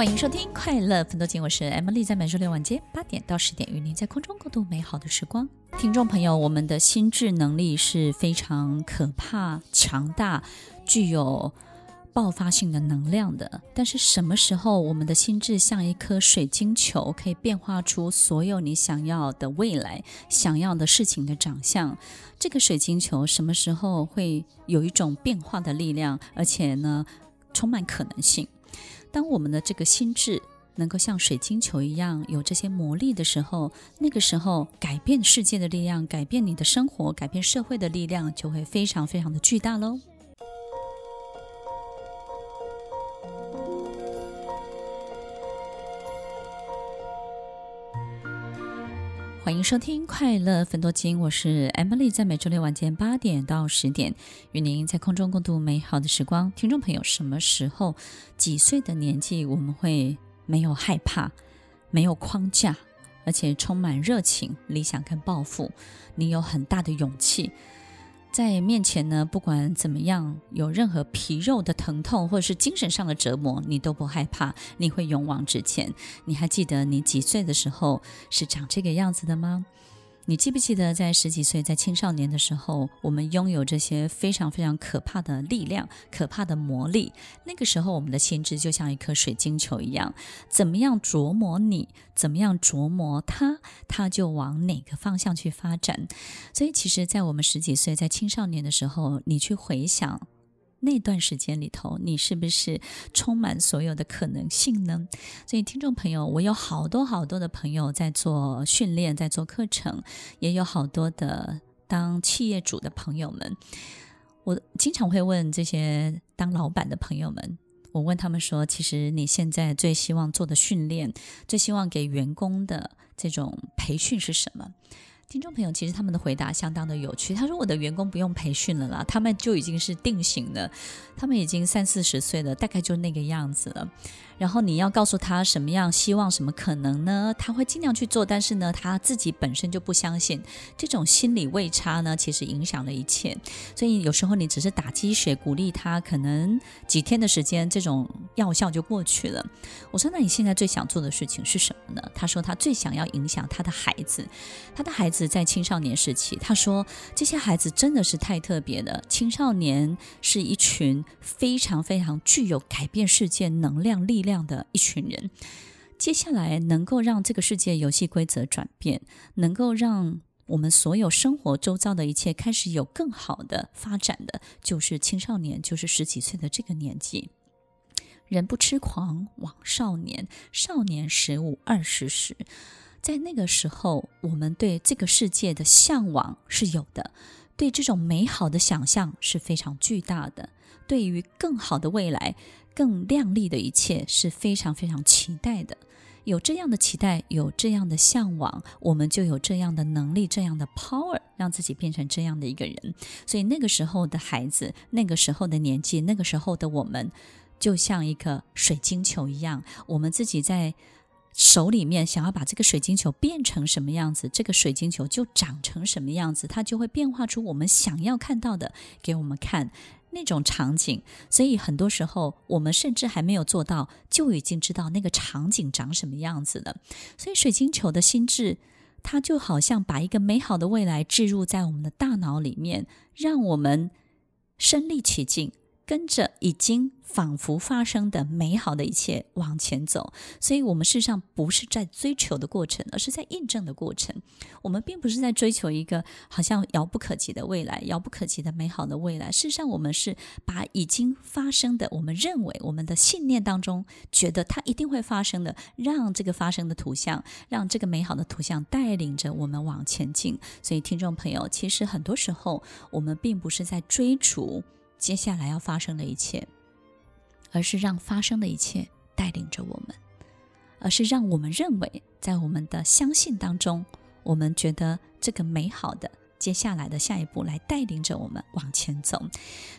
欢迎收听《快乐奋斗经》，我是 Emily，在每周六晚间八点到十点，与您在空中共度美好的时光。听众朋友，我们的心智能力是非常可怕、强大、具有爆发性的能量的。但是，什么时候我们的心智像一颗水晶球，可以变化出所有你想要的未来、想要的事情的长相？这个水晶球什么时候会有一种变化的力量，而且呢，充满可能性？当我们的这个心智能够像水晶球一样有这些魔力的时候，那个时候改变世界的力量、改变你的生活、改变社会的力量就会非常非常的巨大喽。欢迎收听《快乐分多金》，我是 Emily，在每周六晚间八点到十点，与您在空中共度美好的时光。听众朋友，什么时候、几岁的年纪，我们会没有害怕、没有框架，而且充满热情、理想跟抱负？你有很大的勇气。在面前呢，不管怎么样，有任何皮肉的疼痛或者是精神上的折磨，你都不害怕，你会勇往直前。你还记得你几岁的时候是长这个样子的吗？你记不记得在十几岁，在青少年的时候，我们拥有这些非常非常可怕的力量、可怕的魔力？那个时候，我们的心智就像一颗水晶球一样，怎么样琢磨你，怎么样琢磨他，他就往哪个方向去发展。所以，其实，在我们十几岁，在青少年的时候，你去回想。那段时间里头，你是不是充满所有的可能性呢？所以，听众朋友，我有好多好多的朋友在做训练，在做课程，也有好多的当企业主的朋友们。我经常会问这些当老板的朋友们，我问他们说：“其实你现在最希望做的训练，最希望给员工的这种培训是什么？”听众朋友，其实他们的回答相当的有趣。他说：“我的员工不用培训了啦，他们就已经是定型了，他们已经三四十岁了，大概就那个样子了。”然后你要告诉他什么样希望什么可能呢？他会尽量去做，但是呢，他自己本身就不相信。这种心理位差呢，其实影响了一切。所以有时候你只是打鸡血鼓励他，可能几天的时间，这种药效就过去了。我说：“那你现在最想做的事情是什么呢？”他说：“他最想要影响他的孩子。他的孩子在青少年时期，他说这些孩子真的是太特别了。青少年是一群非常非常具有改变世界能量力量。”的一群人，接下来能够让这个世界游戏规则转变，能够让我们所有生活周遭的一切开始有更好的发展的，就是青少年，就是十几岁的这个年纪。人不痴狂枉少年，少年十五二十时，在那个时候，我们对这个世界的向往是有的，对这种美好的想象是非常巨大的，对于更好的未来。更亮丽的一切是非常非常期待的，有这样的期待，有这样的向往，我们就有这样的能力，这样的 power，让自己变成这样的一个人。所以那个时候的孩子，那个时候的年纪，那个时候的我们，就像一个水晶球一样，我们自己在手里面想要把这个水晶球变成什么样子，这个水晶球就长成什么样子，它就会变化出我们想要看到的给我们看。那种场景，所以很多时候我们甚至还没有做到，就已经知道那个场景长什么样子了。所以水晶球的心智，它就好像把一个美好的未来置入在我们的大脑里面，让我们身历其境。跟着已经仿佛发生的美好的一切往前走，所以我们事实上不是在追求的过程，而是在印证的过程。我们并不是在追求一个好像遥不可及的未来，遥不可及的美好的未来。事实上，我们是把已经发生的，我们认为我们的信念当中觉得它一定会发生的，让这个发生的图像，让这个美好的图像带领着我们往前进。所以，听众朋友，其实很多时候我们并不是在追逐。接下来要发生的一切，而是让发生的一切带领着我们，而是让我们认为，在我们的相信当中，我们觉得这个美好的接下来的下一步来带领着我们往前走。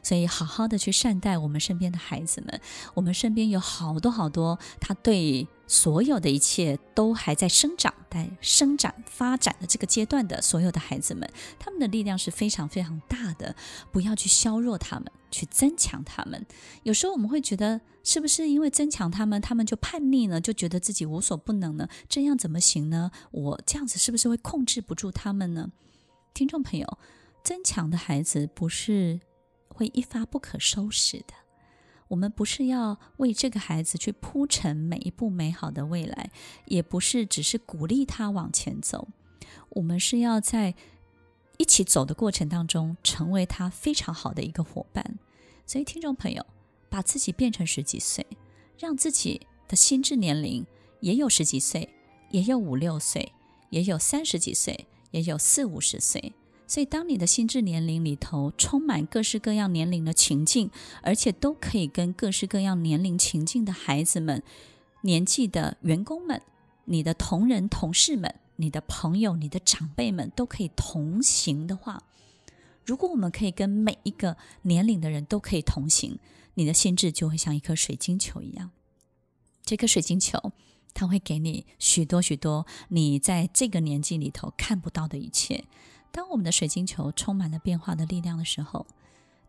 所以，好好的去善待我们身边的孩子们。我们身边有好多好多，他对所有的一切都还在生长。在生长发展的这个阶段的所有的孩子们，他们的力量是非常非常大的，不要去削弱他们，去增强他们。有时候我们会觉得，是不是因为增强他们，他们就叛逆呢？就觉得自己无所不能呢？这样怎么行呢？我这样子是不是会控制不住他们呢？听众朋友，增强的孩子不是会一发不可收拾的。我们不是要为这个孩子去铺陈每一步美好的未来，也不是只是鼓励他往前走，我们是要在一起走的过程当中，成为他非常好的一个伙伴。所以，听众朋友，把自己变成十几岁，让自己的心智年龄也有十几岁，也有五六岁，也有三十几岁，也有四五十岁。所以，当你的心智年龄里头充满各式各样年龄的情境，而且都可以跟各式各样年龄情境的孩子们、年纪的员工们、你的同仁、同事们、你的朋友、你的长辈们都可以同行的话，如果我们可以跟每一个年龄的人都可以同行，你的心智就会像一颗水晶球一样。这颗水晶球，它会给你许多许多你在这个年纪里头看不到的一切。当我们的水晶球充满了变化的力量的时候，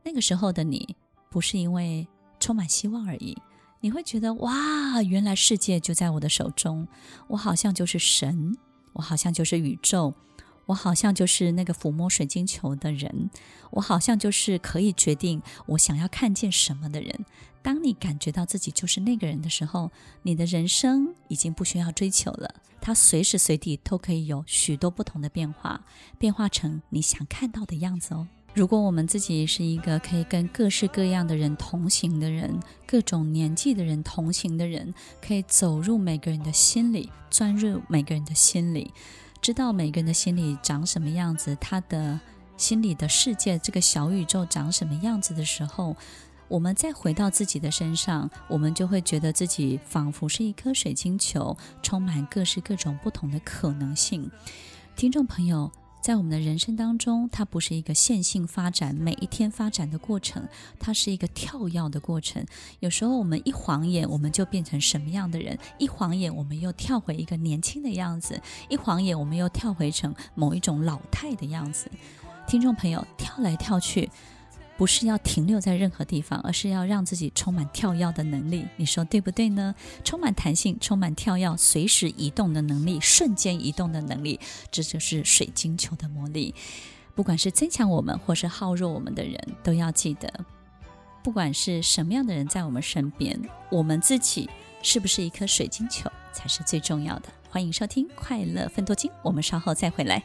那个时候的你不是因为充满希望而已，你会觉得哇，原来世界就在我的手中，我好像就是神，我好像就是宇宙，我好像就是那个抚摸水晶球的人，我好像就是可以决定我想要看见什么的人。当你感觉到自己就是那个人的时候，你的人生已经不需要追求了。它随时随地都可以有许多不同的变化，变化成你想看到的样子哦。如果我们自己是一个可以跟各式各样的人同行的人，各种年纪的人同行的人，可以走入每个人的心里，钻入每个人的心里，知道每个人的心里长什么样子，他的心里的世界，这个小宇宙长什么样子的时候。我们再回到自己的身上，我们就会觉得自己仿佛是一颗水晶球，充满各式各种不同的可能性。听众朋友，在我们的人生当中，它不是一个线性发展，每一天发展的过程，它是一个跳跃的过程。有时候我们一晃眼，我们就变成什么样的人；一晃眼，我们又跳回一个年轻的样子；一晃眼，我们又跳回成某一种老态的样子。听众朋友，跳来跳去。不是要停留在任何地方，而是要让自己充满跳跃的能力。你说对不对呢？充满弹性、充满跳跃、随时移动的能力、瞬间移动的能力，这就是水晶球的魔力。不管是增强我们，或是耗弱我们的人，都要记得，不管是什么样的人在我们身边，我们自己是不是一颗水晶球，才是最重要的。欢迎收听《快乐分多金》，我们稍后再回来。